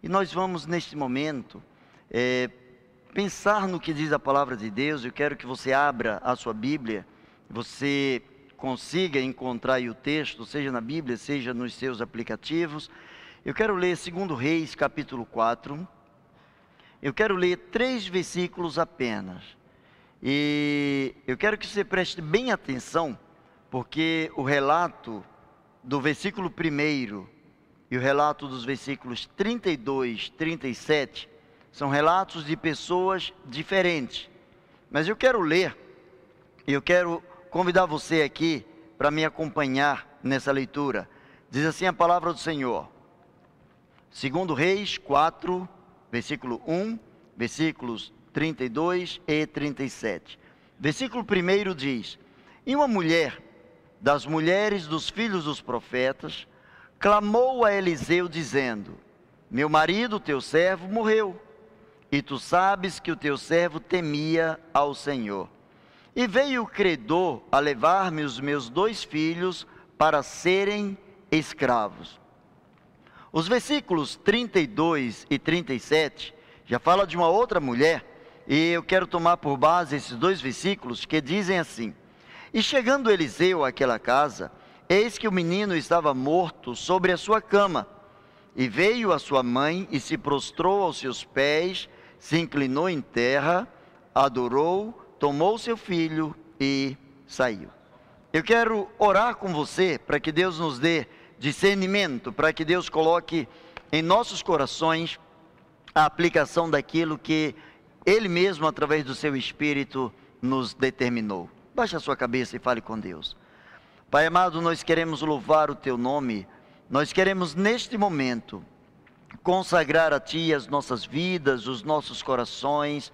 E nós vamos, neste momento, é, pensar no que diz a palavra de Deus. Eu quero que você abra a sua Bíblia, você consiga encontrar o texto, seja na Bíblia, seja nos seus aplicativos. Eu quero ler 2 Reis, capítulo 4. Eu quero ler três versículos apenas. E eu quero que você preste bem atenção, porque o relato do versículo 1 e o relato dos versículos 32, 37 são relatos de pessoas diferentes. Mas eu quero ler, eu quero convidar você aqui para me acompanhar nessa leitura. Diz assim a palavra do Senhor. Segundo Reis 4, versículo 1, versículos 32 e 37. Versículo 1 diz: E uma mulher das mulheres dos filhos dos profetas clamou a Eliseu, dizendo: Meu marido, teu servo, morreu, e tu sabes que o teu servo temia ao Senhor. E veio o credor a levar-me os meus dois filhos para serem escravos. Os versículos 32 e 37 já fala de uma outra mulher, e eu quero tomar por base esses dois versículos que dizem assim: E chegando Eliseu àquela casa, Eis que o menino estava morto sobre a sua cama. E veio a sua mãe e se prostrou aos seus pés, se inclinou em terra, adorou, tomou seu filho e saiu. Eu quero orar com você para que Deus nos dê discernimento, para que Deus coloque em nossos corações a aplicação daquilo que Ele mesmo, através do seu Espírito, nos determinou. Baixe a sua cabeça e fale com Deus. Pai amado, nós queremos louvar o teu nome, nós queremos neste momento consagrar a ti as nossas vidas, os nossos corações,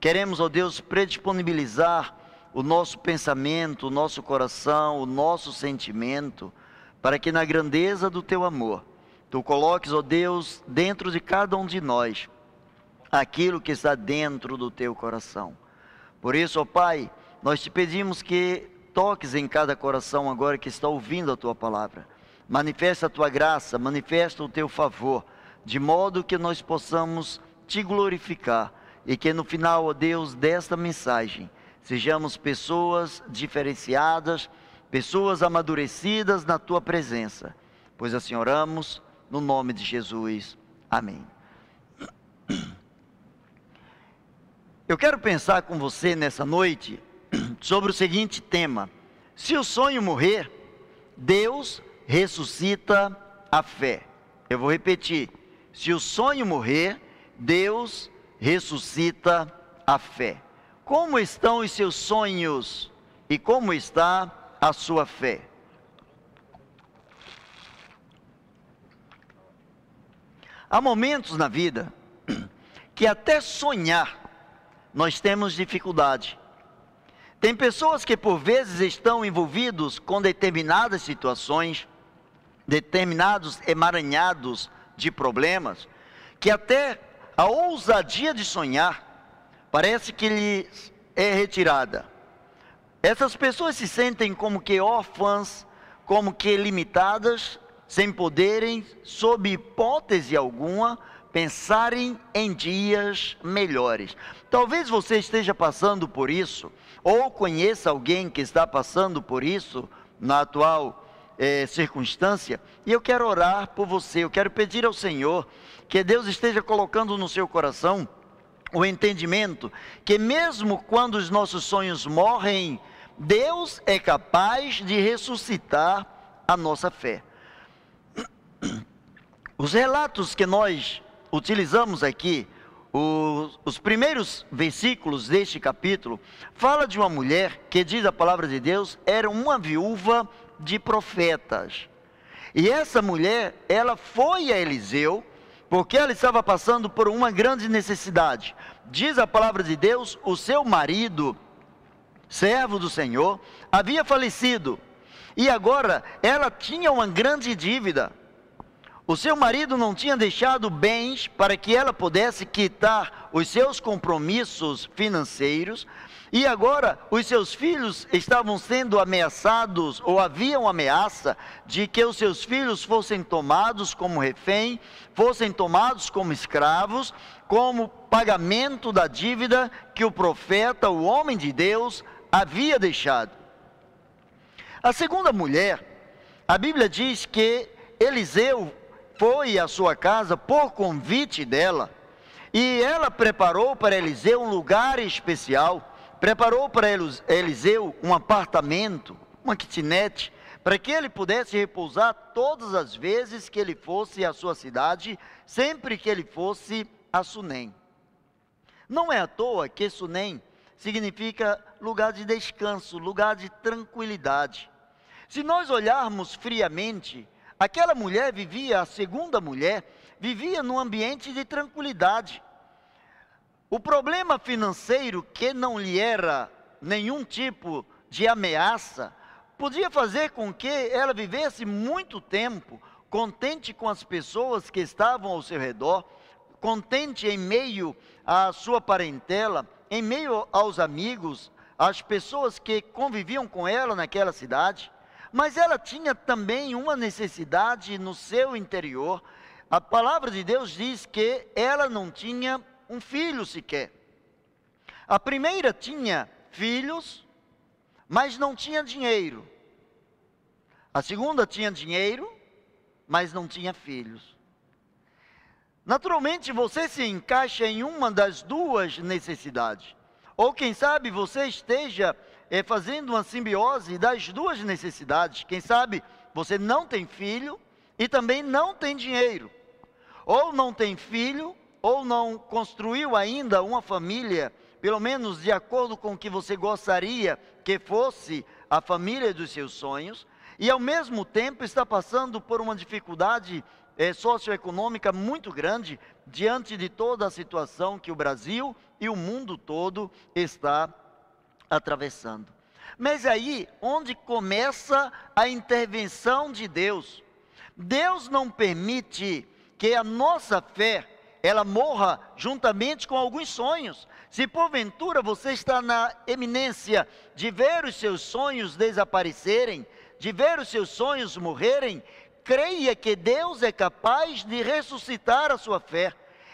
queremos, ó Deus, predisponibilizar o nosso pensamento, o nosso coração, o nosso sentimento, para que na grandeza do teu amor, tu coloques, ó Deus, dentro de cada um de nós aquilo que está dentro do teu coração. Por isso, ó Pai, nós te pedimos que toques em cada coração agora que está ouvindo a tua palavra. Manifesta a tua graça, manifesta o teu favor, de modo que nós possamos te glorificar e que no final, ó Deus, desta mensagem, sejamos pessoas diferenciadas, pessoas amadurecidas na tua presença. Pois assim oramos, no nome de Jesus. Amém. Eu quero pensar com você nessa noite sobre o seguinte tema: se o sonho morrer, Deus ressuscita a fé. Eu vou repetir: se o sonho morrer, Deus ressuscita a fé. Como estão os seus sonhos e como está a sua fé? Há momentos na vida que até sonhar nós temos dificuldade. Tem pessoas que por vezes estão envolvidos com determinadas situações, determinados emaranhados de problemas, que até a ousadia de sonhar parece que lhes é retirada. Essas pessoas se sentem como que órfãs, como que limitadas, sem poderem, sob hipótese alguma, pensarem em dias melhores. Talvez você esteja passando por isso ou conheça alguém que está passando por isso na atual é, circunstância, e eu quero orar por você, eu quero pedir ao Senhor que Deus esteja colocando no seu coração o entendimento que, mesmo quando os nossos sonhos morrem, Deus é capaz de ressuscitar a nossa fé. Os relatos que nós utilizamos aqui os, os, primeiros versículos deste capítulo fala de uma mulher que diz a palavra de Deus era uma viúva de profetas. E essa mulher, ela foi a Eliseu porque ela estava passando por uma grande necessidade. Diz a palavra de Deus, o seu marido, servo do Senhor, havia falecido. E agora ela tinha uma grande dívida. O seu marido não tinha deixado bens para que ela pudesse quitar os seus compromissos financeiros, e agora os seus filhos estavam sendo ameaçados, ou havia uma ameaça de que os seus filhos fossem tomados como refém, fossem tomados como escravos, como pagamento da dívida que o profeta, o homem de Deus, havia deixado. A segunda mulher, a Bíblia diz que Eliseu foi à sua casa por convite dela, e ela preparou para Eliseu um lugar especial, preparou para Eliseu um apartamento, uma kitnet, para que ele pudesse repousar todas as vezes que ele fosse à sua cidade, sempre que ele fosse a Sunem. Não é à toa que Sunem significa lugar de descanso, lugar de tranquilidade. Se nós olharmos friamente, Aquela mulher vivia, a segunda mulher, vivia num ambiente de tranquilidade. O problema financeiro, que não lhe era nenhum tipo de ameaça, podia fazer com que ela vivesse muito tempo contente com as pessoas que estavam ao seu redor, contente em meio à sua parentela, em meio aos amigos, às pessoas que conviviam com ela naquela cidade. Mas ela tinha também uma necessidade no seu interior. A palavra de Deus diz que ela não tinha um filho sequer. A primeira tinha filhos, mas não tinha dinheiro. A segunda tinha dinheiro, mas não tinha filhos. Naturalmente você se encaixa em uma das duas necessidades. Ou quem sabe você esteja é, fazendo uma simbiose das duas necessidades. Quem sabe você não tem filho e também não tem dinheiro. Ou não tem filho, ou não construiu ainda uma família, pelo menos de acordo com o que você gostaria que fosse a família dos seus sonhos, e ao mesmo tempo está passando por uma dificuldade é, socioeconômica muito grande diante de toda a situação que o Brasil e o mundo todo está atravessando. Mas aí, onde começa a intervenção de Deus? Deus não permite que a nossa fé ela morra juntamente com alguns sonhos. Se porventura você está na eminência de ver os seus sonhos desaparecerem, de ver os seus sonhos morrerem, creia que Deus é capaz de ressuscitar a sua fé.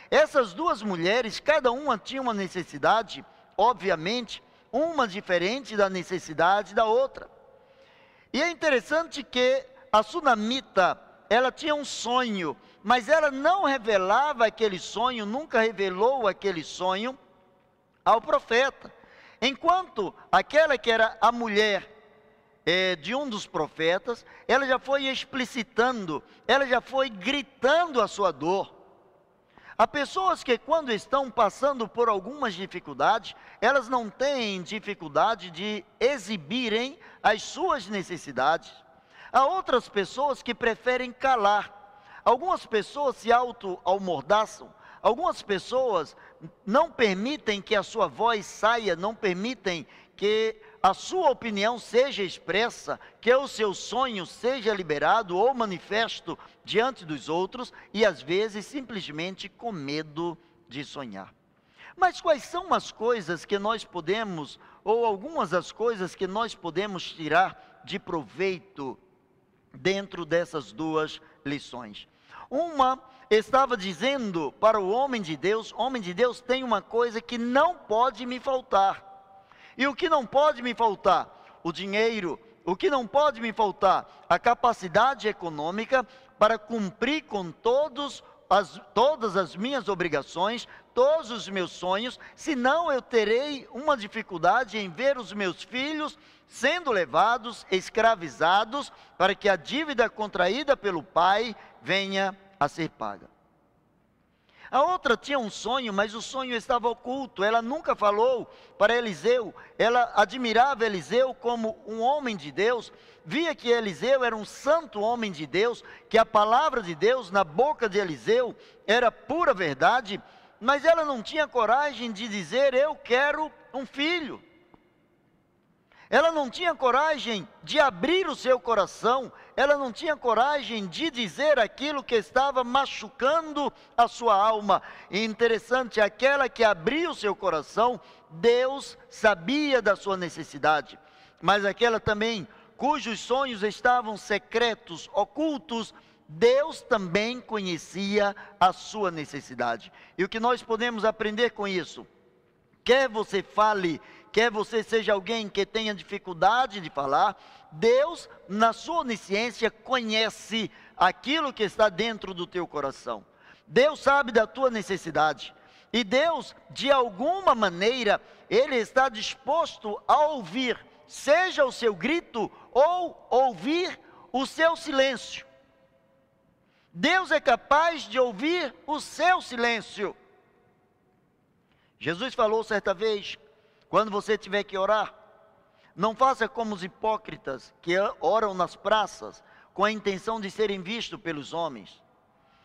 Essas duas mulheres, cada uma tinha uma necessidade, obviamente, uma diferente da necessidade da outra. E é interessante que a sunamita, ela tinha um sonho, mas ela não revelava aquele sonho, nunca revelou aquele sonho ao profeta. Enquanto aquela que era a mulher é, de um dos profetas, ela já foi explicitando, ela já foi gritando a sua dor. Há pessoas que, quando estão passando por algumas dificuldades, elas não têm dificuldade de exibirem as suas necessidades. Há outras pessoas que preferem calar. Algumas pessoas se auto-almordaçam. Algumas pessoas não permitem que a sua voz saia, não permitem que a sua opinião seja expressa, que o seu sonho seja liberado ou manifesto diante dos outros e às vezes simplesmente com medo de sonhar. Mas quais são as coisas que nós podemos, ou algumas das coisas que nós podemos tirar de proveito dentro dessas duas lições? Uma estava dizendo para o homem de Deus: Homem de Deus, tem uma coisa que não pode me faltar. E o que não pode me faltar? O dinheiro. O que não pode me faltar? A capacidade econômica para cumprir com todos as, todas as minhas obrigações, todos os meus sonhos, senão eu terei uma dificuldade em ver os meus filhos sendo levados, escravizados, para que a dívida contraída pelo pai venha a ser paga. A outra tinha um sonho, mas o sonho estava oculto. Ela nunca falou para Eliseu. Ela admirava Eliseu como um homem de Deus. Via que Eliseu era um santo homem de Deus, que a palavra de Deus na boca de Eliseu era pura verdade, mas ela não tinha coragem de dizer: Eu quero um filho. Ela não tinha coragem de abrir o seu coração, ela não tinha coragem de dizer aquilo que estava machucando a sua alma. E interessante, aquela que abriu o seu coração, Deus sabia da sua necessidade, mas aquela também cujos sonhos estavam secretos, ocultos, Deus também conhecia a sua necessidade. E o que nós podemos aprender com isso? Quer você fale, quer você seja alguém que tenha dificuldade de falar, Deus, na sua onisciência, conhece aquilo que está dentro do teu coração. Deus sabe da tua necessidade. E Deus, de alguma maneira, Ele está disposto a ouvir, seja o seu grito ou ouvir o seu silêncio. Deus é capaz de ouvir o seu silêncio. Jesus falou certa vez: quando você tiver que orar, não faça como os hipócritas que oram nas praças com a intenção de serem vistos pelos homens.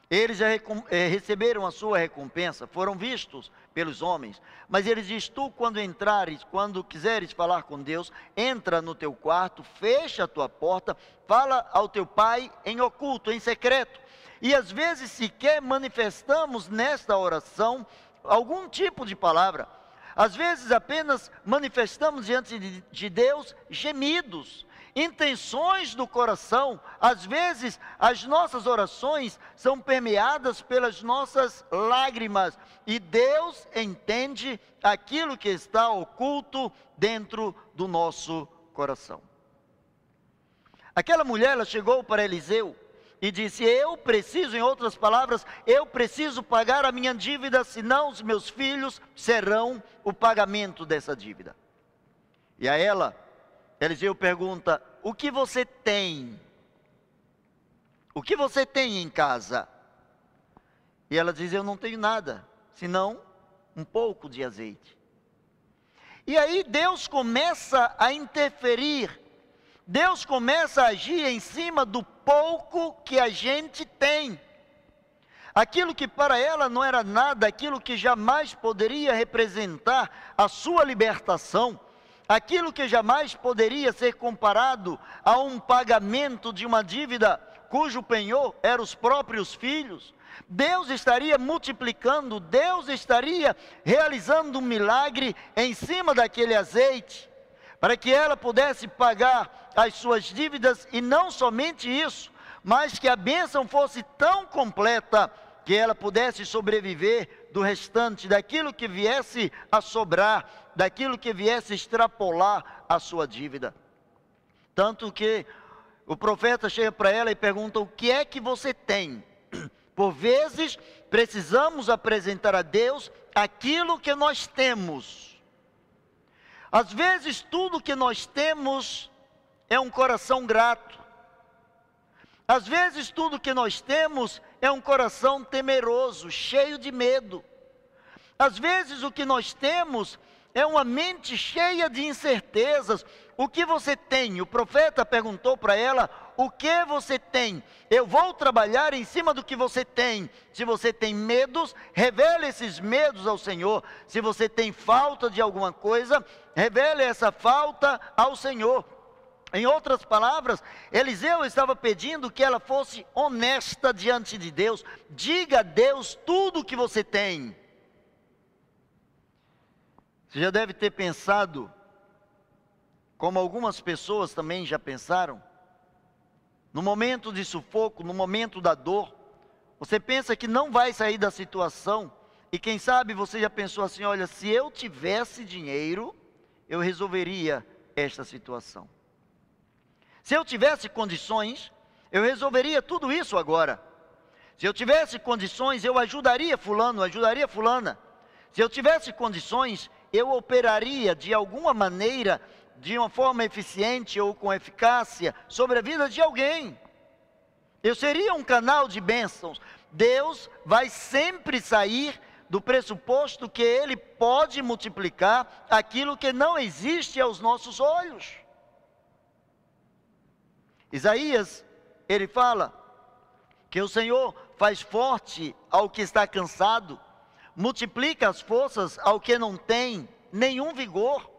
Eles já eh, receberam a sua recompensa, foram vistos pelos homens. Mas ele diz: Tu, quando entrares, quando quiseres falar com Deus, entra no teu quarto, fecha a tua porta, fala ao teu pai em oculto, em secreto. E às vezes sequer manifestamos nesta oração algum tipo de palavra. Às vezes apenas manifestamos diante de, de Deus gemidos, intenções do coração. Às vezes as nossas orações são permeadas pelas nossas lágrimas e Deus entende aquilo que está oculto dentro do nosso coração. Aquela mulher ela chegou para Eliseu e disse: Eu preciso, em outras palavras, eu preciso pagar a minha dívida, senão os meus filhos serão o pagamento dessa dívida. E a ela, Eliseu pergunta: O que você tem? O que você tem em casa? E ela diz: Eu não tenho nada, senão um pouco de azeite. E aí Deus começa a interferir Deus começa a agir em cima do pouco que a gente tem. Aquilo que para ela não era nada, aquilo que jamais poderia representar a sua libertação, aquilo que jamais poderia ser comparado a um pagamento de uma dívida cujo penhor eram os próprios filhos. Deus estaria multiplicando, Deus estaria realizando um milagre em cima daquele azeite para que ela pudesse pagar as suas dívidas e não somente isso, mas que a bênção fosse tão completa que ela pudesse sobreviver do restante, daquilo que viesse a sobrar, daquilo que viesse a extrapolar a sua dívida. Tanto que o profeta chega para ela e pergunta: O que é que você tem? Por vezes precisamos apresentar a Deus aquilo que nós temos às vezes, tudo que nós temos é um coração grato. Às vezes, tudo que nós temos é um coração temeroso, cheio de medo. Às vezes, o que nós temos é uma mente cheia de incertezas. O que você tem? O profeta perguntou para ela: O que você tem? Eu vou trabalhar em cima do que você tem. Se você tem medos, revele esses medos ao Senhor. Se você tem falta de alguma coisa, revele essa falta ao Senhor. Em outras palavras, Eliseu estava pedindo que ela fosse honesta diante de Deus. Diga a Deus tudo o que você tem. Você já deve ter pensado, como algumas pessoas também já pensaram, no momento de sufoco, no momento da dor, você pensa que não vai sair da situação, e quem sabe você já pensou assim: olha, se eu tivesse dinheiro, eu resolveria esta situação. Se eu tivesse condições, eu resolveria tudo isso agora. Se eu tivesse condições, eu ajudaria Fulano, ajudaria Fulana. Se eu tivesse condições, eu operaria de alguma maneira, de uma forma eficiente ou com eficácia, sobre a vida de alguém. Eu seria um canal de bênçãos. Deus vai sempre sair do pressuposto que Ele pode multiplicar aquilo que não existe aos nossos olhos. Isaías, ele fala que o Senhor faz forte ao que está cansado multiplica as forças ao que não tem nenhum vigor.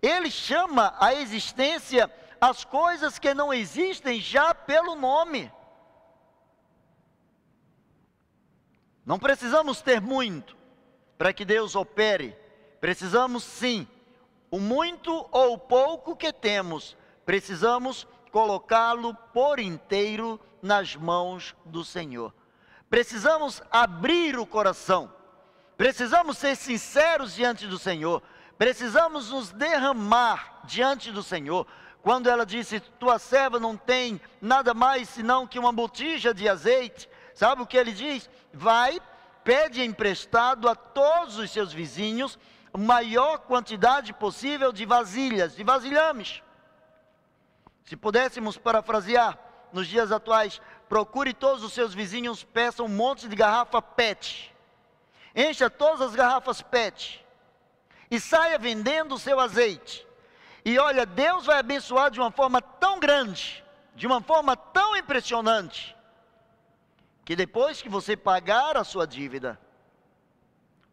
Ele chama a existência as coisas que não existem já pelo nome. Não precisamos ter muito para que Deus opere. Precisamos sim, o muito ou o pouco que temos, precisamos colocá-lo por inteiro nas mãos do Senhor. Precisamos abrir o coração. Precisamos ser sinceros diante do Senhor. Precisamos nos derramar diante do Senhor. Quando ela disse: Tua serva não tem nada mais senão que uma botija de azeite, sabe o que ele diz? Vai, pede emprestado a todos os seus vizinhos maior quantidade possível de vasilhas, de vasilhames. Se pudéssemos parafrasear nos dias atuais, procure todos os seus vizinhos, peça um monte de garrafa PET. Encha todas as garrafas PET e saia vendendo o seu azeite. E olha, Deus vai abençoar de uma forma tão grande, de uma forma tão impressionante, que depois que você pagar a sua dívida,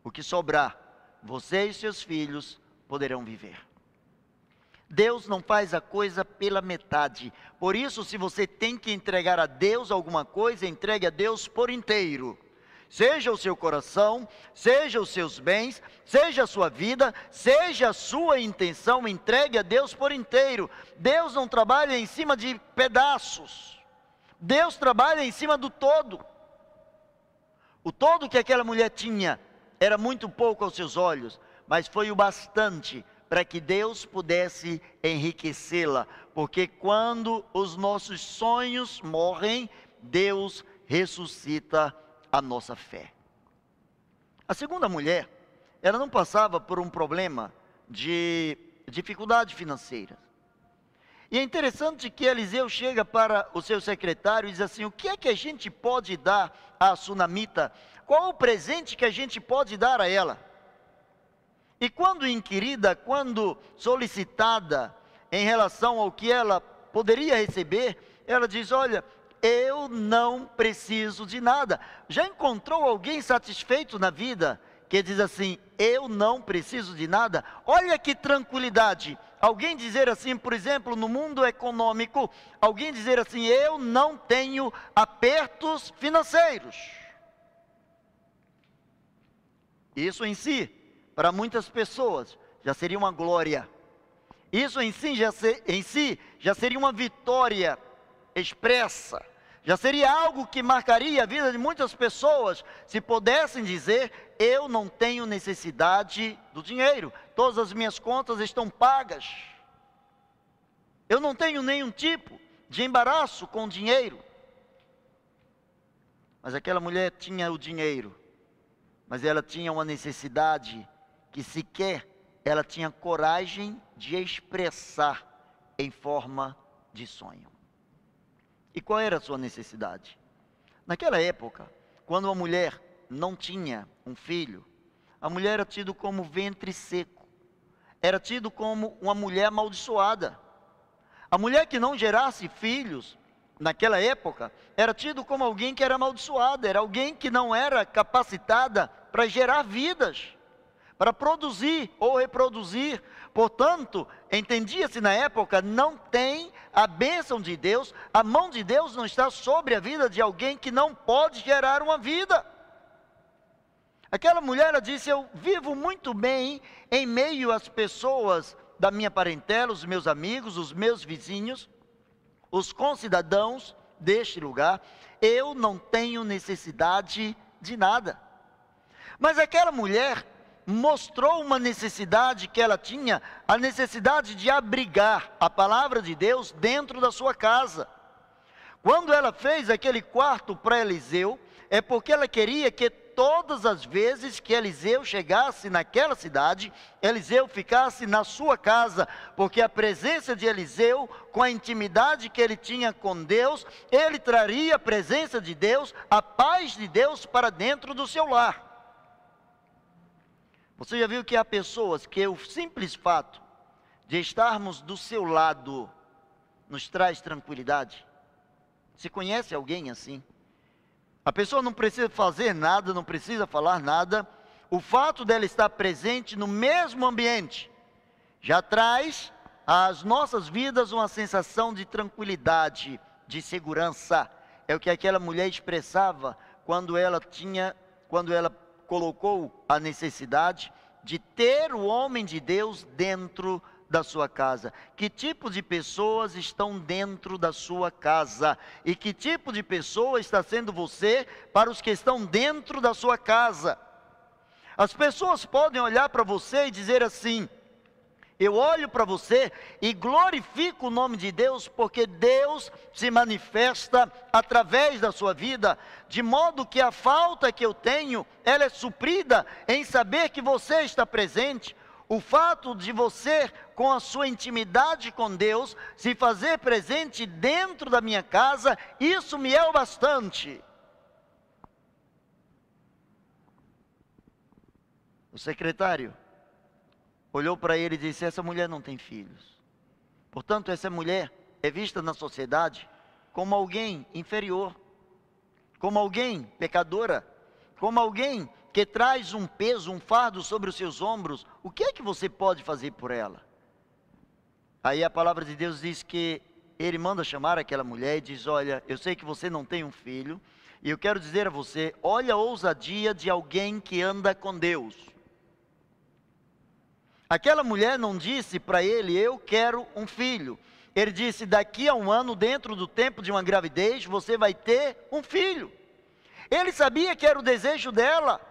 o que sobrar, você e seus filhos poderão viver. Deus não faz a coisa pela metade. Por isso, se você tem que entregar a Deus alguma coisa, entregue a Deus por inteiro. Seja o seu coração, seja os seus bens, seja a sua vida, seja a sua intenção, entregue a Deus por inteiro. Deus não trabalha em cima de pedaços. Deus trabalha em cima do todo. O todo que aquela mulher tinha era muito pouco aos seus olhos, mas foi o bastante para que Deus pudesse enriquecê-la, porque quando os nossos sonhos morrem, Deus ressuscita a nossa fé. A segunda mulher, ela não passava por um problema de dificuldade financeira. E é interessante que Eliseu chega para o seu secretário e diz assim: O que é que a gente pode dar à sunamita? Qual o presente que a gente pode dar a ela? E quando inquirida, quando solicitada em relação ao que ela poderia receber, ela diz: Olha, eu não preciso de nada. Já encontrou alguém satisfeito na vida que diz assim: Eu não preciso de nada? Olha que tranquilidade. Alguém dizer assim, por exemplo, no mundo econômico, alguém dizer assim: Eu não tenho apertos financeiros. Isso em si para muitas pessoas, já seria uma glória. Isso em si, já em si já seria uma vitória expressa. Já seria algo que marcaria a vida de muitas pessoas se pudessem dizer: Eu não tenho necessidade do dinheiro, todas as minhas contas estão pagas. Eu não tenho nenhum tipo de embaraço com dinheiro. Mas aquela mulher tinha o dinheiro, mas ela tinha uma necessidade que sequer ela tinha coragem de expressar em forma de sonho. E qual era a sua necessidade? Naquela época, quando uma mulher não tinha um filho, a mulher era tido como ventre seco, era tido como uma mulher amaldiçoada. A mulher que não gerasse filhos, naquela época, era tido como alguém que era amaldiçoada, era alguém que não era capacitada para gerar vidas para produzir ou reproduzir. Portanto, entendia-se na época, não tem a bênção de Deus, a mão de Deus não está sobre a vida de alguém que não pode gerar uma vida. Aquela mulher disse: Eu vivo muito bem em meio às pessoas da minha parentela, os meus amigos, os meus vizinhos, os concidadãos deste lugar. Eu não tenho necessidade de nada. Mas aquela mulher mostrou uma necessidade que ela tinha, a necessidade de abrigar a palavra de Deus dentro da sua casa. Quando ela fez aquele quarto para Eliseu, é porque ela queria que todas as vezes que Eliseu chegasse naquela cidade, Eliseu ficasse na sua casa, porque a presença de Eliseu, com a intimidade que ele tinha com Deus, ele traria a presença de Deus, a paz de Deus para dentro do seu lar. Você já viu que há pessoas que o simples fato de estarmos do seu lado nos traz tranquilidade? Se conhece alguém assim? A pessoa não precisa fazer nada, não precisa falar nada. O fato dela estar presente no mesmo ambiente já traz às nossas vidas uma sensação de tranquilidade, de segurança. É o que aquela mulher expressava quando ela tinha, quando ela colocou a necessidade de ter o homem de Deus dentro da sua casa? Que tipo de pessoas estão dentro da sua casa? E que tipo de pessoa está sendo você para os que estão dentro da sua casa? As pessoas podem olhar para você e dizer assim: eu olho para você e glorifico o nome de Deus, porque Deus se manifesta através da sua vida, de modo que a falta que eu tenho, ela é suprida em saber que você está presente. O fato de você, com a sua intimidade com Deus, se fazer presente dentro da minha casa, isso me é o bastante. O secretário olhou para ele e disse: Essa mulher não tem filhos. Portanto, essa mulher é vista na sociedade como alguém inferior, como alguém pecadora, como alguém que traz um peso, um fardo sobre os seus ombros. O que é que você pode fazer por ela? Aí a palavra de Deus diz que ele manda chamar aquela mulher e diz: Olha, eu sei que você não tem um filho, e eu quero dizer a você: olha a ousadia de alguém que anda com Deus. Aquela mulher não disse para ele: Eu quero um filho. Ele disse: Daqui a um ano, dentro do tempo de uma gravidez, você vai ter um filho. Ele sabia que era o desejo dela.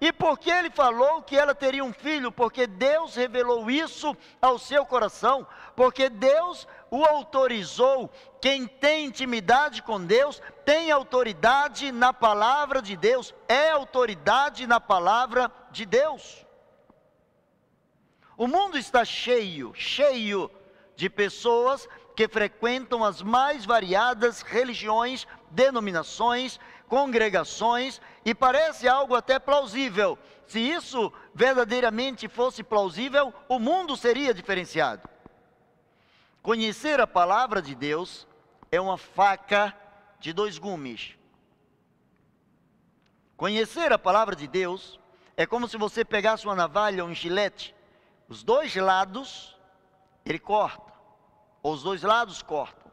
E por que ele falou que ela teria um filho? Porque Deus revelou isso ao seu coração. Porque Deus o autorizou. Quem tem intimidade com Deus tem autoridade na palavra de Deus, é autoridade na palavra de Deus. O mundo está cheio, cheio de pessoas que frequentam as mais variadas religiões, denominações, congregações, e parece algo até plausível. Se isso verdadeiramente fosse plausível, o mundo seria diferenciado. Conhecer a palavra de Deus é uma faca de dois gumes. Conhecer a palavra de Deus é como se você pegasse uma navalha ou um gilete os dois lados, ele corta. Ou os dois lados cortam.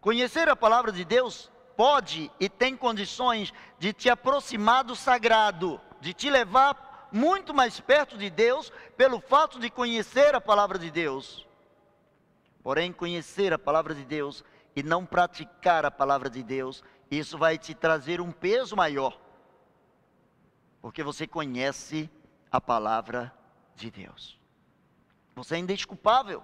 Conhecer a palavra de Deus pode e tem condições de te aproximar do sagrado, de te levar muito mais perto de Deus pelo fato de conhecer a palavra de Deus. Porém, conhecer a palavra de Deus e não praticar a palavra de Deus, isso vai te trazer um peso maior. Porque você conhece a palavra de Deus. Você é indesculpável.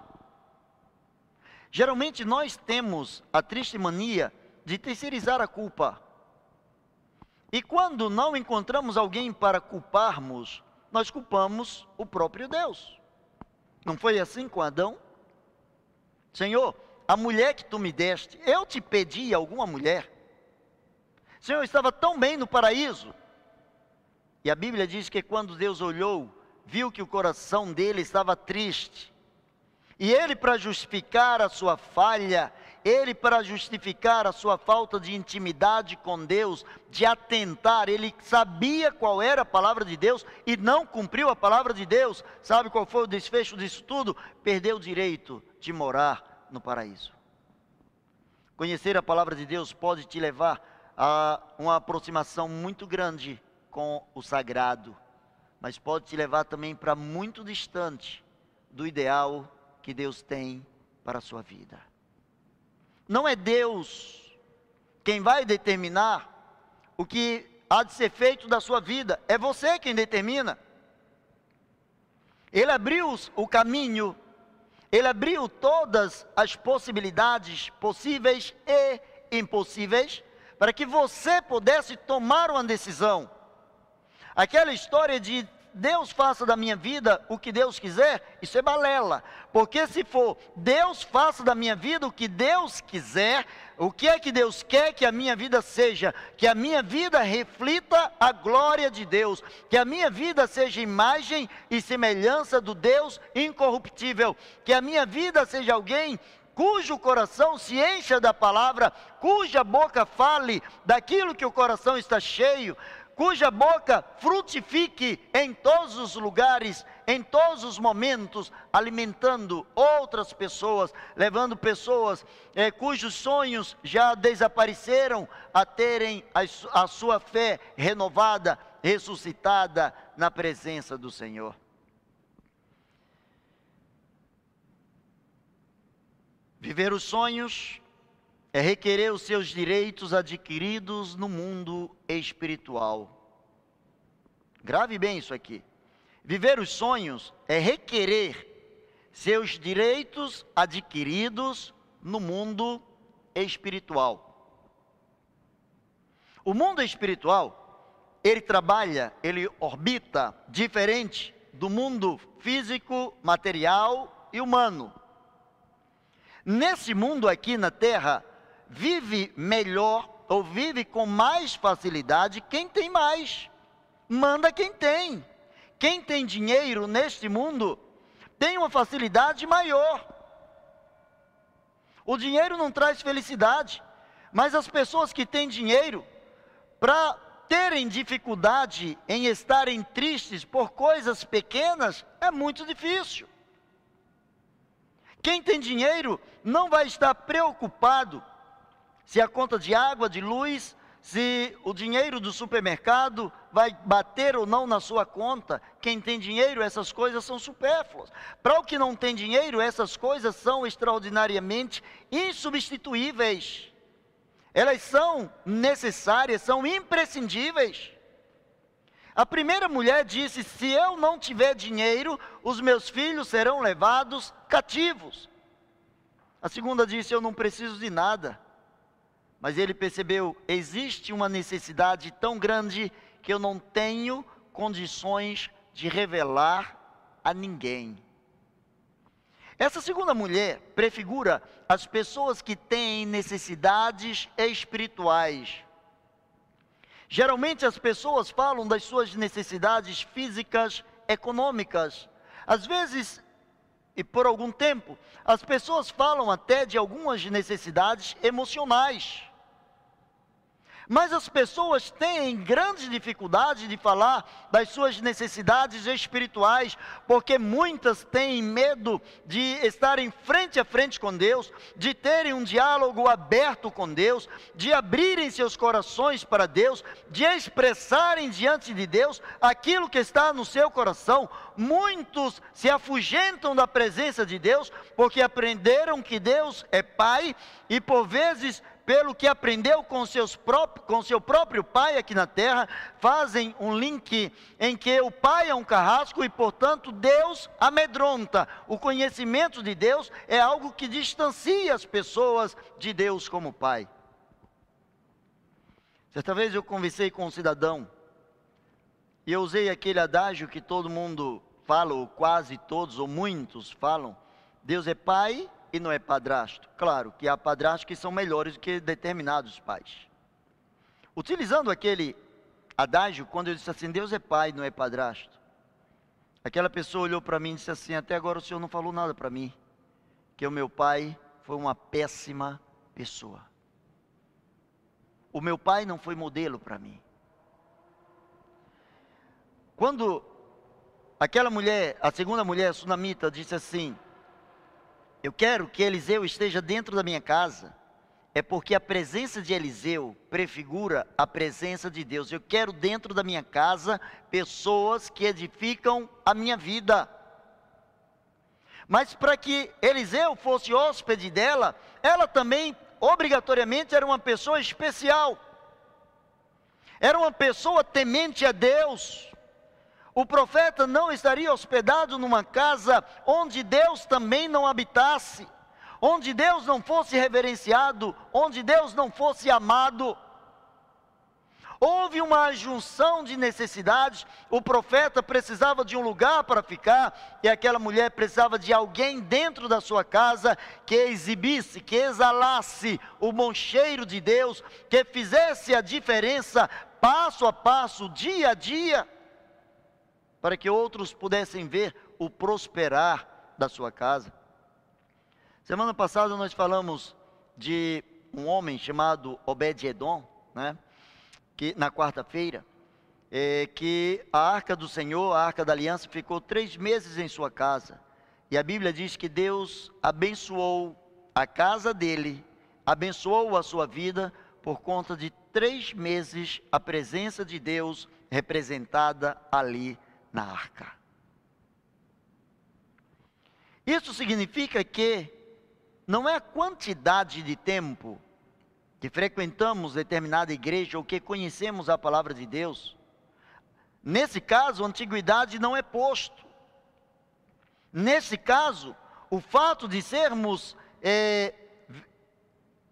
Geralmente nós temos a triste mania de terceirizar a culpa. E quando não encontramos alguém para culparmos, nós culpamos o próprio Deus. Não foi assim com Adão? Senhor, a mulher que tu me deste, eu te pedi alguma mulher. Senhor, eu estava tão bem no paraíso. E a Bíblia diz que quando Deus olhou viu que o coração dele estava triste. E ele, para justificar a sua falha, ele, para justificar a sua falta de intimidade com Deus, de atentar, ele sabia qual era a palavra de Deus e não cumpriu a palavra de Deus. Sabe qual foi o desfecho disso tudo? Perdeu o direito de morar no paraíso. Conhecer a palavra de Deus pode te levar a uma aproximação muito grande com o sagrado mas pode te levar também para muito distante do ideal que Deus tem para a sua vida. Não é Deus quem vai determinar o que há de ser feito da sua vida, é você quem determina. Ele abriu o caminho, ele abriu todas as possibilidades possíveis e impossíveis para que você pudesse tomar uma decisão. Aquela história de Deus faça da minha vida o que Deus quiser, isso é balela. Porque se for Deus faça da minha vida o que Deus quiser, o que é que Deus quer que a minha vida seja? Que a minha vida reflita a glória de Deus, que a minha vida seja imagem e semelhança do Deus incorruptível, que a minha vida seja alguém cujo coração se encha da palavra, cuja boca fale daquilo que o coração está cheio, cuja boca frutifique em todos os lugares em todos os momentos, alimentando outras pessoas, levando pessoas eh, cujos sonhos já desapareceram a terem a, a sua fé renovada, ressuscitada na presença do Senhor. Viver os sonhos é requerer os seus direitos adquiridos no mundo espiritual. Grave bem isso aqui. Viver os sonhos é requerer seus direitos adquiridos no mundo espiritual. O mundo espiritual, ele trabalha, ele orbita diferente do mundo físico, material e humano. Nesse mundo aqui na terra, vive melhor ou vive com mais facilidade quem tem mais. Manda quem tem. Quem tem dinheiro neste mundo tem uma facilidade maior. O dinheiro não traz felicidade, mas as pessoas que têm dinheiro, para terem dificuldade em estarem tristes por coisas pequenas, é muito difícil. Quem tem dinheiro não vai estar preocupado se a conta de água, de luz, se o dinheiro do supermercado vai bater ou não na sua conta. Quem tem dinheiro, essas coisas são supérfluas. Para o que não tem dinheiro, essas coisas são extraordinariamente insubstituíveis. Elas são necessárias, são imprescindíveis. A primeira mulher disse: Se eu não tiver dinheiro, os meus filhos serão levados cativos. A segunda disse: Eu não preciso de nada mas ele percebeu: existe uma necessidade tão grande que eu não tenho condições de revelar a ninguém. Essa segunda mulher prefigura as pessoas que têm necessidades espirituais. Geralmente as pessoas falam das suas necessidades físicas, econômicas. Às vezes, e por algum tempo, as pessoas falam até de algumas necessidades emocionais. Mas as pessoas têm grandes dificuldades de falar das suas necessidades espirituais, porque muitas têm medo de estarem frente a frente com Deus, de terem um diálogo aberto com Deus, de abrirem seus corações para Deus, de expressarem diante de Deus aquilo que está no seu coração. Muitos se afugentam da presença de Deus porque aprenderam que Deus é Pai e por vezes pelo que aprendeu com, seus próprios, com seu próprio pai aqui na terra, fazem um link em que o pai é um carrasco e, portanto, Deus amedronta. O conhecimento de Deus é algo que distancia as pessoas de Deus como pai. Certa vez eu conversei com um cidadão e eu usei aquele adágio que todo mundo fala, ou quase todos, ou muitos falam: Deus é pai e não é padrasto. Claro que há padrastos que são melhores do que determinados pais. Utilizando aquele adágio, quando eu disse assim, Deus é pai, não é padrasto. Aquela pessoa olhou para mim e disse assim: Até agora o senhor não falou nada para mim, que o meu pai foi uma péssima pessoa. O meu pai não foi modelo para mim. Quando aquela mulher, a segunda mulher, sunamita, disse assim: eu quero que Eliseu esteja dentro da minha casa, é porque a presença de Eliseu prefigura a presença de Deus. Eu quero dentro da minha casa pessoas que edificam a minha vida. Mas para que Eliseu fosse hóspede dela, ela também obrigatoriamente era uma pessoa especial. Era uma pessoa temente a Deus o profeta não estaria hospedado numa casa onde Deus também não habitasse, onde Deus não fosse reverenciado, onde Deus não fosse amado. Houve uma junção de necessidades. O profeta precisava de um lugar para ficar, e aquela mulher precisava de alguém dentro da sua casa que exibisse, que exalasse o bom cheiro de Deus, que fizesse a diferença passo a passo, dia a dia para que outros pudessem ver o prosperar da sua casa. Semana passada nós falamos de um homem chamado Obed-Edom, né? Que na quarta-feira, é, que a arca do Senhor, a arca da aliança, ficou três meses em sua casa. E a Bíblia diz que Deus abençoou a casa dele, abençoou a sua vida por conta de três meses a presença de Deus representada ali na arca. Isso significa que não é a quantidade de tempo que frequentamos determinada igreja ou que conhecemos a palavra de Deus. Nesse caso, a antiguidade não é posto. Nesse caso, o fato de sermos é,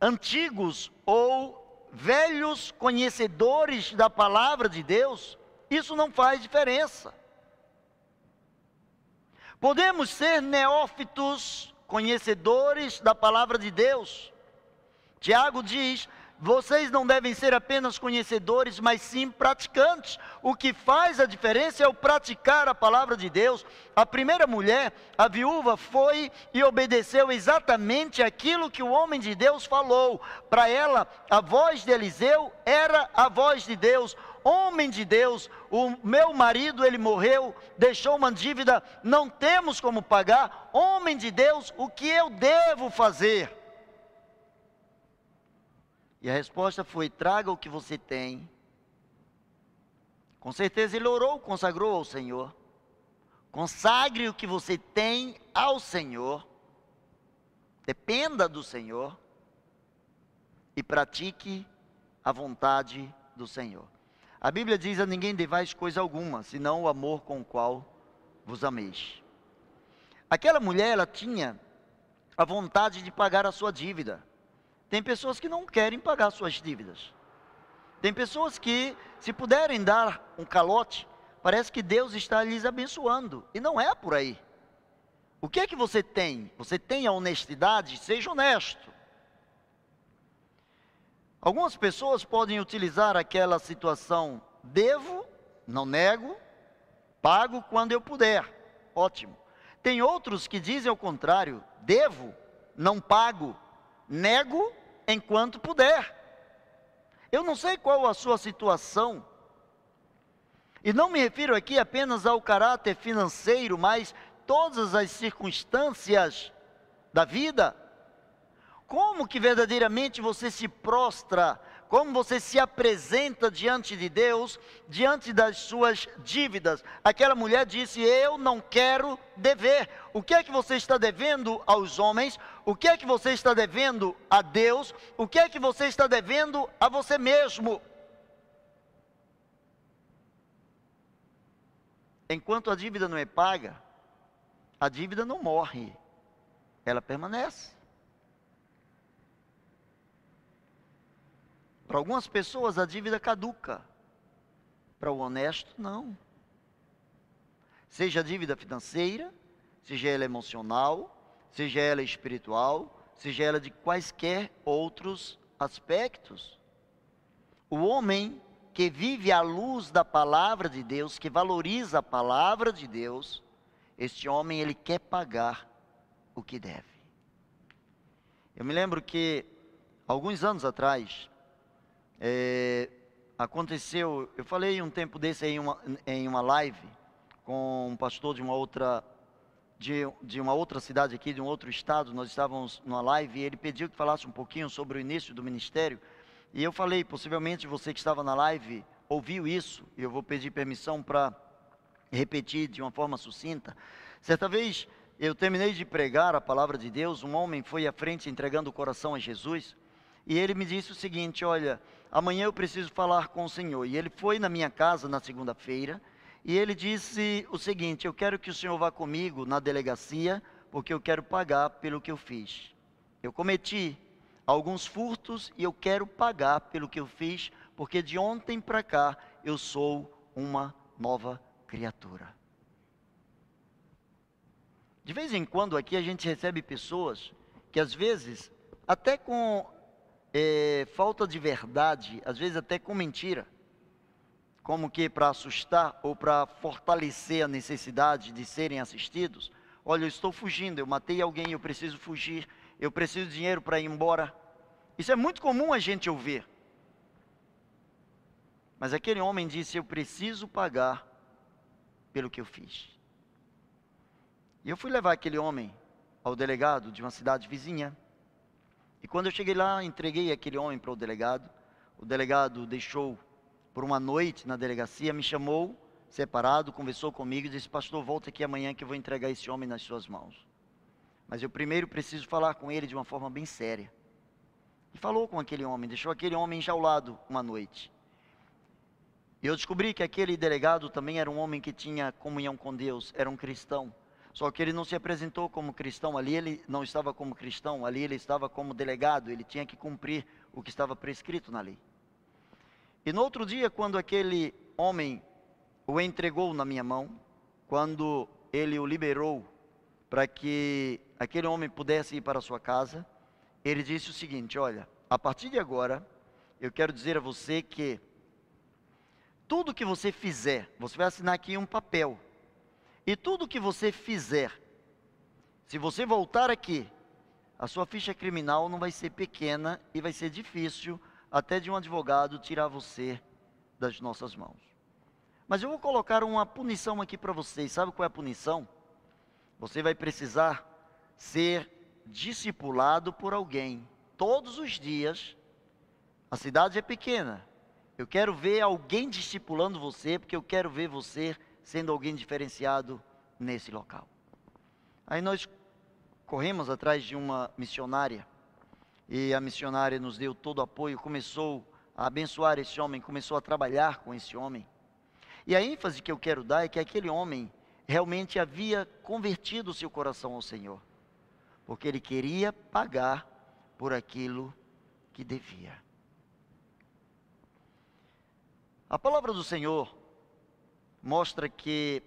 antigos ou velhos conhecedores da palavra de Deus, isso não faz diferença. Podemos ser neófitos, conhecedores da palavra de Deus. Tiago diz: vocês não devem ser apenas conhecedores, mas sim praticantes. O que faz a diferença é o praticar a palavra de Deus. A primeira mulher, a viúva, foi e obedeceu exatamente aquilo que o homem de Deus falou. Para ela, a voz de Eliseu era a voz de Deus homem de Deus, o meu marido ele morreu, deixou uma dívida, não temos como pagar. Homem de Deus, o que eu devo fazer? E a resposta foi: traga o que você tem. Com certeza ele orou, consagrou ao Senhor. Consagre o que você tem ao Senhor. Dependa do Senhor. E pratique a vontade do Senhor. A Bíblia diz: a ninguém devais coisa alguma, senão o amor com o qual vos ameis. Aquela mulher, ela tinha a vontade de pagar a sua dívida. Tem pessoas que não querem pagar suas dívidas. Tem pessoas que, se puderem dar um calote, parece que Deus está lhes abençoando. E não é por aí. O que é que você tem? Você tem a honestidade? Seja honesto. Algumas pessoas podem utilizar aquela situação: devo, não nego, pago quando eu puder. Ótimo. Tem outros que dizem ao contrário: devo, não pago, nego enquanto puder. Eu não sei qual a sua situação. E não me refiro aqui apenas ao caráter financeiro, mas todas as circunstâncias da vida como que verdadeiramente você se prostra, como você se apresenta diante de Deus, diante das suas dívidas. Aquela mulher disse: Eu não quero dever. O que é que você está devendo aos homens? O que é que você está devendo a Deus? O que é que você está devendo a você mesmo? Enquanto a dívida não é paga, a dívida não morre, ela permanece. Para algumas pessoas a dívida caduca. Para o honesto, não. Seja a dívida financeira, seja ela emocional, seja ela espiritual, seja ela de quaisquer outros aspectos. O homem que vive à luz da palavra de Deus, que valoriza a palavra de Deus, este homem ele quer pagar o que deve. Eu me lembro que alguns anos atrás, é, aconteceu, eu falei um tempo desse em uma, em uma live com um pastor de uma outra de, de uma outra cidade aqui, de um outro estado, nós estávamos numa live e ele pediu que falasse um pouquinho sobre o início do ministério. E eu falei, possivelmente você que estava na live ouviu isso, e eu vou pedir permissão para repetir de uma forma sucinta. Certa vez eu terminei de pregar a palavra de Deus, um homem foi à frente entregando o coração a Jesus, e ele me disse o seguinte: Olha, amanhã eu preciso falar com o Senhor. E ele foi na minha casa na segunda-feira e ele disse o seguinte: Eu quero que o Senhor vá comigo na delegacia, porque eu quero pagar pelo que eu fiz. Eu cometi alguns furtos e eu quero pagar pelo que eu fiz, porque de ontem para cá eu sou uma nova criatura. De vez em quando aqui a gente recebe pessoas que às vezes, até com é, falta de verdade, às vezes até com mentira, como que para assustar ou para fortalecer a necessidade de serem assistidos. Olha, eu estou fugindo, eu matei alguém, eu preciso fugir, eu preciso de dinheiro para ir embora. Isso é muito comum a gente ouvir. Mas aquele homem disse: Eu preciso pagar pelo que eu fiz. E eu fui levar aquele homem ao delegado de uma cidade vizinha. E quando eu cheguei lá, entreguei aquele homem para o delegado. O delegado deixou por uma noite na delegacia, me chamou separado, conversou comigo e disse: Pastor, volta aqui amanhã que eu vou entregar esse homem nas suas mãos. Mas eu primeiro preciso falar com ele de uma forma bem séria. E falou com aquele homem, deixou aquele homem enjaulado uma noite. E eu descobri que aquele delegado também era um homem que tinha comunhão com Deus, era um cristão. Só que ele não se apresentou como cristão, ali ele não estava como cristão, ali ele estava como delegado, ele tinha que cumprir o que estava prescrito na lei. E no outro dia, quando aquele homem o entregou na minha mão, quando ele o liberou para que aquele homem pudesse ir para sua casa, ele disse o seguinte: Olha, a partir de agora, eu quero dizer a você que tudo que você fizer, você vai assinar aqui um papel, e tudo que você fizer, se você voltar aqui, a sua ficha criminal não vai ser pequena e vai ser difícil até de um advogado tirar você das nossas mãos. Mas eu vou colocar uma punição aqui para vocês. Sabe qual é a punição? Você vai precisar ser discipulado por alguém todos os dias. A cidade é pequena. Eu quero ver alguém discipulando você, porque eu quero ver você sendo alguém diferenciado nesse local. Aí nós corremos atrás de uma missionária e a missionária nos deu todo o apoio, começou a abençoar esse homem, começou a trabalhar com esse homem. E a ênfase que eu quero dar é que aquele homem realmente havia convertido o seu coração ao Senhor, porque ele queria pagar por aquilo que devia. A palavra do Senhor mostra que,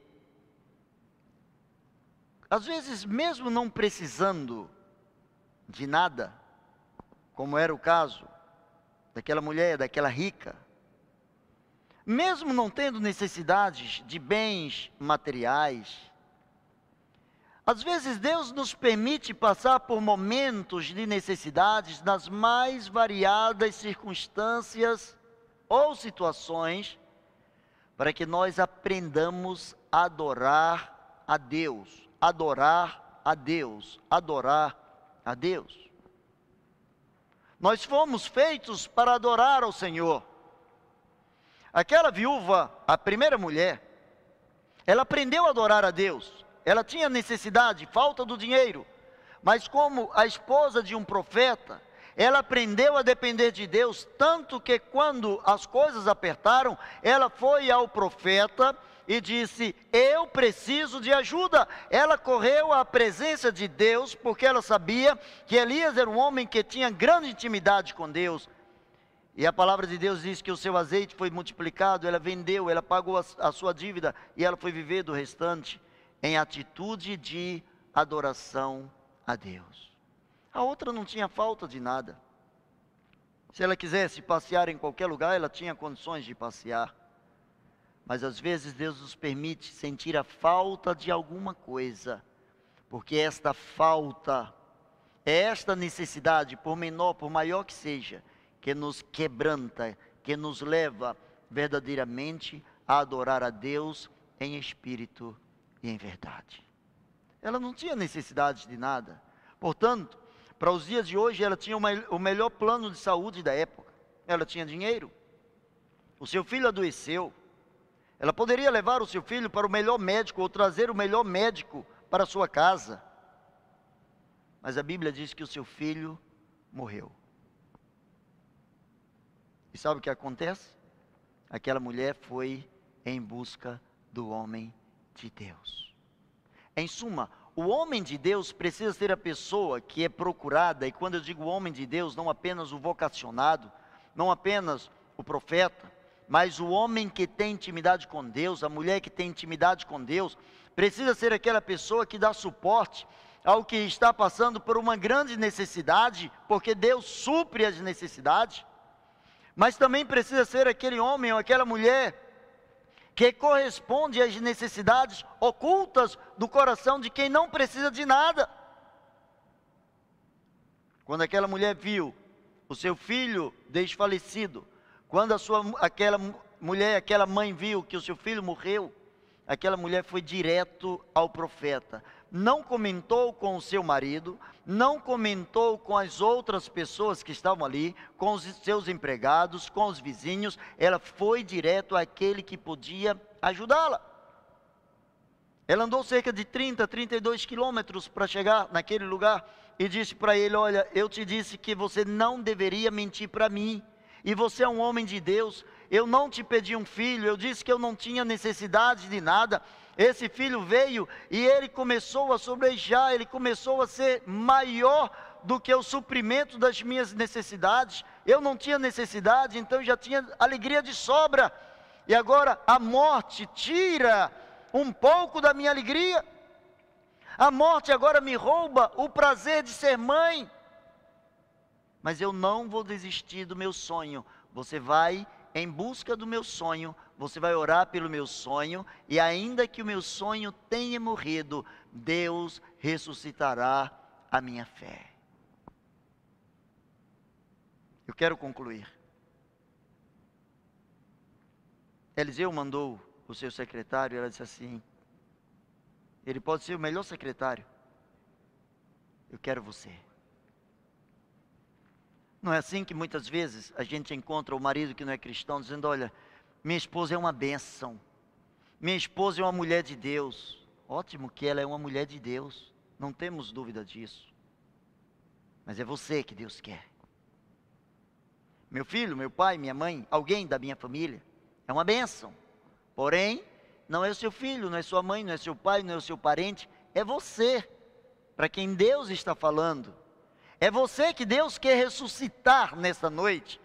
às vezes, mesmo não precisando de nada, como era o caso daquela mulher, daquela rica, mesmo não tendo necessidades de bens materiais, às vezes Deus nos permite passar por momentos de necessidades nas mais variadas circunstâncias ou situações, para que nós aprendamos a adorar a Deus, adorar a Deus, adorar a Deus. Nós fomos feitos para adorar ao Senhor. Aquela viúva, a primeira mulher, ela aprendeu a adorar a Deus. Ela tinha necessidade, falta do dinheiro, mas como a esposa de um profeta, ela aprendeu a depender de Deus, tanto que quando as coisas apertaram, ela foi ao profeta e disse: Eu preciso de ajuda. Ela correu à presença de Deus, porque ela sabia que Elias era um homem que tinha grande intimidade com Deus. E a palavra de Deus diz que o seu azeite foi multiplicado, ela vendeu, ela pagou a, a sua dívida e ela foi viver do restante em atitude de adoração a Deus. A outra não tinha falta de nada. Se ela quisesse passear em qualquer lugar, ela tinha condições de passear. Mas às vezes Deus nos permite sentir a falta de alguma coisa, porque esta falta, esta necessidade, por menor, por maior que seja, que nos quebranta, que nos leva verdadeiramente a adorar a Deus em espírito e em verdade. Ela não tinha necessidade de nada. Portanto, para os dias de hoje, ela tinha uma, o melhor plano de saúde da época. Ela tinha dinheiro. O seu filho adoeceu. Ela poderia levar o seu filho para o melhor médico ou trazer o melhor médico para a sua casa. Mas a Bíblia diz que o seu filho morreu. E sabe o que acontece? Aquela mulher foi em busca do homem de Deus. Em suma, o homem de Deus precisa ser a pessoa que é procurada, e quando eu digo homem de Deus, não apenas o vocacionado, não apenas o profeta, mas o homem que tem intimidade com Deus, a mulher que tem intimidade com Deus, precisa ser aquela pessoa que dá suporte ao que está passando por uma grande necessidade, porque Deus supre as necessidades mas também precisa ser aquele homem ou aquela mulher que corresponde às necessidades ocultas do coração de quem não precisa de nada. Quando aquela mulher viu o seu filho desfalecido, quando a sua, aquela, mulher, aquela mãe viu que o seu filho morreu, aquela mulher foi direto ao profeta. Não comentou com o seu marido, não comentou com as outras pessoas que estavam ali, com os seus empregados, com os vizinhos, ela foi direto àquele que podia ajudá-la. Ela andou cerca de 30, 32 quilômetros para chegar naquele lugar e disse para ele: Olha, eu te disse que você não deveria mentir para mim, e você é um homem de Deus. Eu não te pedi um filho, eu disse que eu não tinha necessidade de nada. Esse filho veio e ele começou a sobrejar, ele começou a ser maior do que o suprimento das minhas necessidades. Eu não tinha necessidade, então já tinha alegria de sobra. E agora a morte tira um pouco da minha alegria. A morte agora me rouba o prazer de ser mãe. Mas eu não vou desistir do meu sonho. Você vai em busca do meu sonho, você vai orar pelo meu sonho, e ainda que o meu sonho tenha morrido, Deus ressuscitará a minha fé. Eu quero concluir. Eliseu mandou o seu secretário, ela disse assim: Ele pode ser o melhor secretário. Eu quero você. Não é assim que muitas vezes a gente encontra o marido que não é cristão dizendo: Olha, minha esposa é uma bênção, minha esposa é uma mulher de Deus. Ótimo que ela é uma mulher de Deus, não temos dúvida disso. Mas é você que Deus quer. Meu filho, meu pai, minha mãe, alguém da minha família, é uma bênção. Porém, não é o seu filho, não é sua mãe, não é seu pai, não é o seu parente, é você, para quem Deus está falando. É você que Deus quer ressuscitar nesta noite.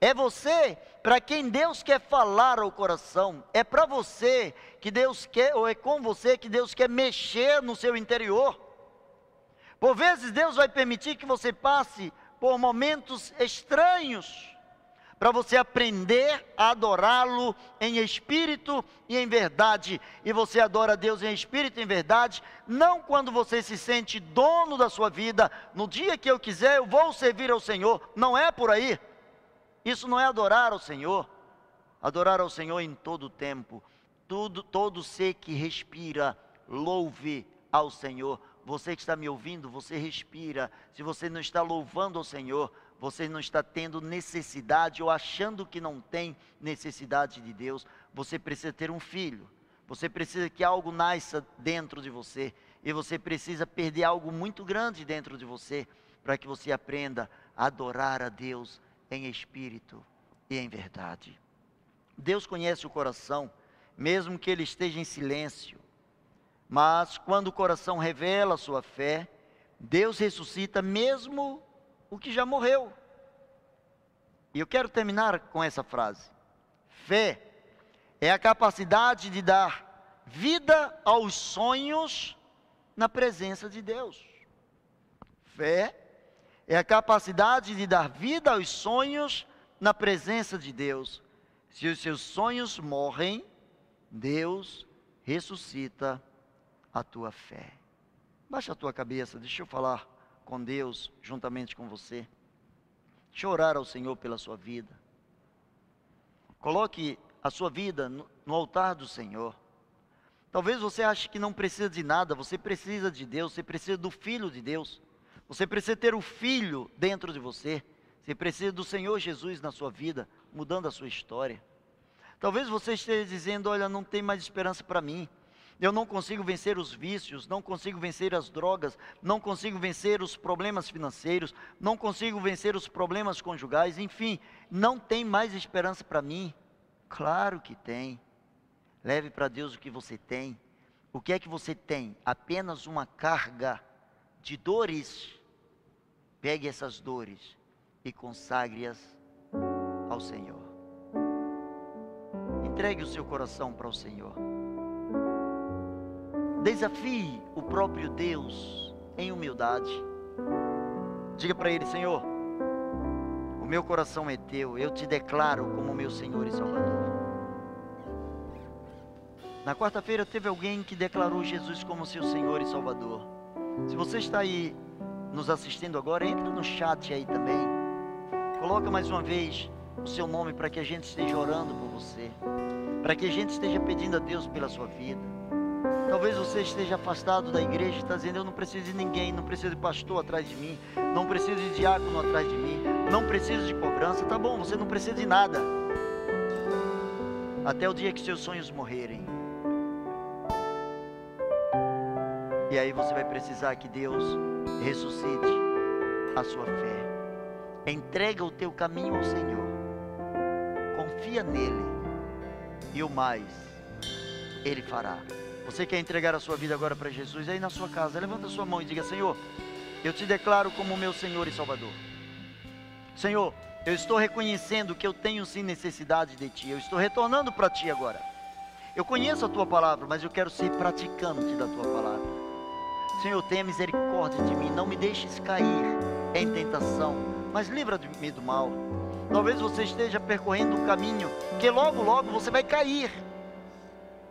É você para quem Deus quer falar ao coração. É para você que Deus quer, ou é com você que Deus quer mexer no seu interior. Por vezes Deus vai permitir que você passe por momentos estranhos para você aprender a adorá-lo em espírito e em verdade. E você adora Deus em espírito e em verdade, não quando você se sente dono da sua vida, no dia que eu quiser eu vou servir ao Senhor. Não é por aí. Isso não é adorar ao Senhor. Adorar ao Senhor em todo o tempo. Tudo, todo ser que respira, louve ao Senhor. Você que está me ouvindo, você respira. Se você não está louvando ao Senhor, você não está tendo necessidade ou achando que não tem necessidade de Deus, você precisa ter um filho. Você precisa que algo nasça dentro de você. E você precisa perder algo muito grande dentro de você para que você aprenda a adorar a Deus em espírito e em verdade. Deus conhece o coração, mesmo que ele esteja em silêncio. Mas quando o coração revela a sua fé, Deus ressuscita mesmo o que já morreu. E eu quero terminar com essa frase: fé é a capacidade de dar vida aos sonhos na presença de Deus. Fé é a capacidade de dar vida aos sonhos na presença de Deus. Se os seus sonhos morrem, Deus ressuscita a tua fé. Baixa a tua cabeça, deixa eu falar com Deus juntamente com você. Chorar ao Senhor pela sua vida. Coloque a sua vida no altar do Senhor. Talvez você ache que não precisa de nada, você precisa de Deus, você precisa do Filho de Deus. Você precisa ter o Filho dentro de você. Você precisa do Senhor Jesus na sua vida, mudando a sua história. Talvez você esteja dizendo: Olha, não tem mais esperança para mim. Eu não consigo vencer os vícios, não consigo vencer as drogas, não consigo vencer os problemas financeiros, não consigo vencer os problemas conjugais, enfim, não tem mais esperança para mim. Claro que tem. Leve para Deus o que você tem. O que é que você tem? Apenas uma carga de dores. Pegue essas dores e consagre-as ao Senhor. Entregue o seu coração para o Senhor. Desafie o próprio Deus em humildade. Diga para Ele: Senhor, o meu coração é teu, eu te declaro como meu Senhor e Salvador. Na quarta-feira teve alguém que declarou Jesus como seu Senhor e Salvador. Se você está aí nos assistindo agora, entre no chat aí também. Coloca mais uma vez o seu nome para que a gente esteja orando por você, para que a gente esteja pedindo a Deus pela sua vida. Talvez você esteja afastado da igreja e está dizendo: Eu não preciso de ninguém, não preciso de pastor atrás de mim, não preciso de diácono atrás de mim, não preciso de cobrança. Tá bom, você não precisa de nada. Até o dia que seus sonhos morrerem. E aí você vai precisar que Deus ressuscite a sua fé. Entrega o teu caminho ao Senhor. Confia nele. E o mais, ele fará. Você quer entregar a sua vida agora para Jesus? Aí na sua casa, levanta a sua mão e diga: Senhor, eu te declaro como meu Senhor e Salvador. Senhor, eu estou reconhecendo que eu tenho sim necessidade de Ti. Eu estou retornando para Ti agora. Eu conheço a Tua palavra, mas eu quero ser praticante da Tua palavra. Senhor, tenha misericórdia de mim. Não me deixes cair em tentação, mas livra-me do mal. Talvez você esteja percorrendo um caminho que logo, logo você vai cair.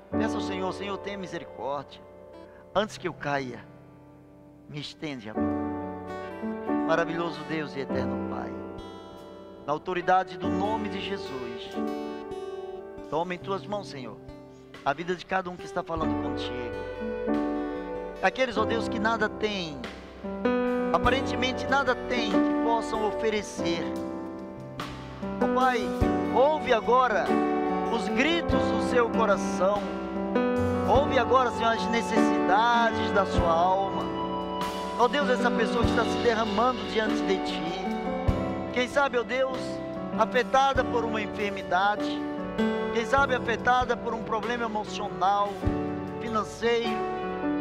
Peça ao Senhor, Senhor, tenha misericórdia. Antes que eu caia, me estende a mão. Maravilhoso Deus e eterno Pai. Na autoridade do nome de Jesus. Toma em tuas mãos, Senhor, a vida de cada um que está falando contigo. Aqueles, ó Deus, que nada têm, aparentemente nada têm que possam oferecer. Ó Pai, ouve agora os gritos do seu coração. Ouve agora, Senhor, as necessidades da sua alma. Ó Deus, essa pessoa que está se derramando diante de Ti. Quem sabe, ó Deus, afetada por uma enfermidade. Quem sabe afetada por um problema emocional, financeiro,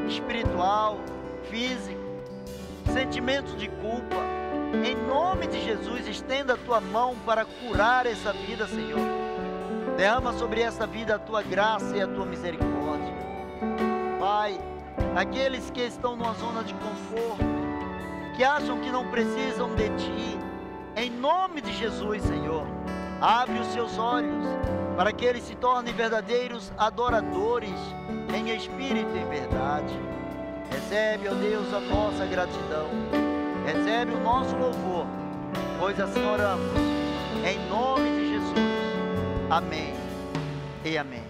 espiritual, físico, sentimentos de culpa. Em nome de Jesus, estenda a tua mão para curar essa vida, Senhor. Derrama sobre essa vida a tua graça e a tua misericórdia. Pai, aqueles que estão numa zona de conforto, que acham que não precisam de Ti, em nome de Jesus, Senhor, abre os seus olhos para que eles se tornem verdadeiros adoradores em espírito e em verdade. Recebe, ó Deus, a nossa gratidão, recebe o nosso louvor, pois assim oramos, em nome de Jesus. Amém e amém.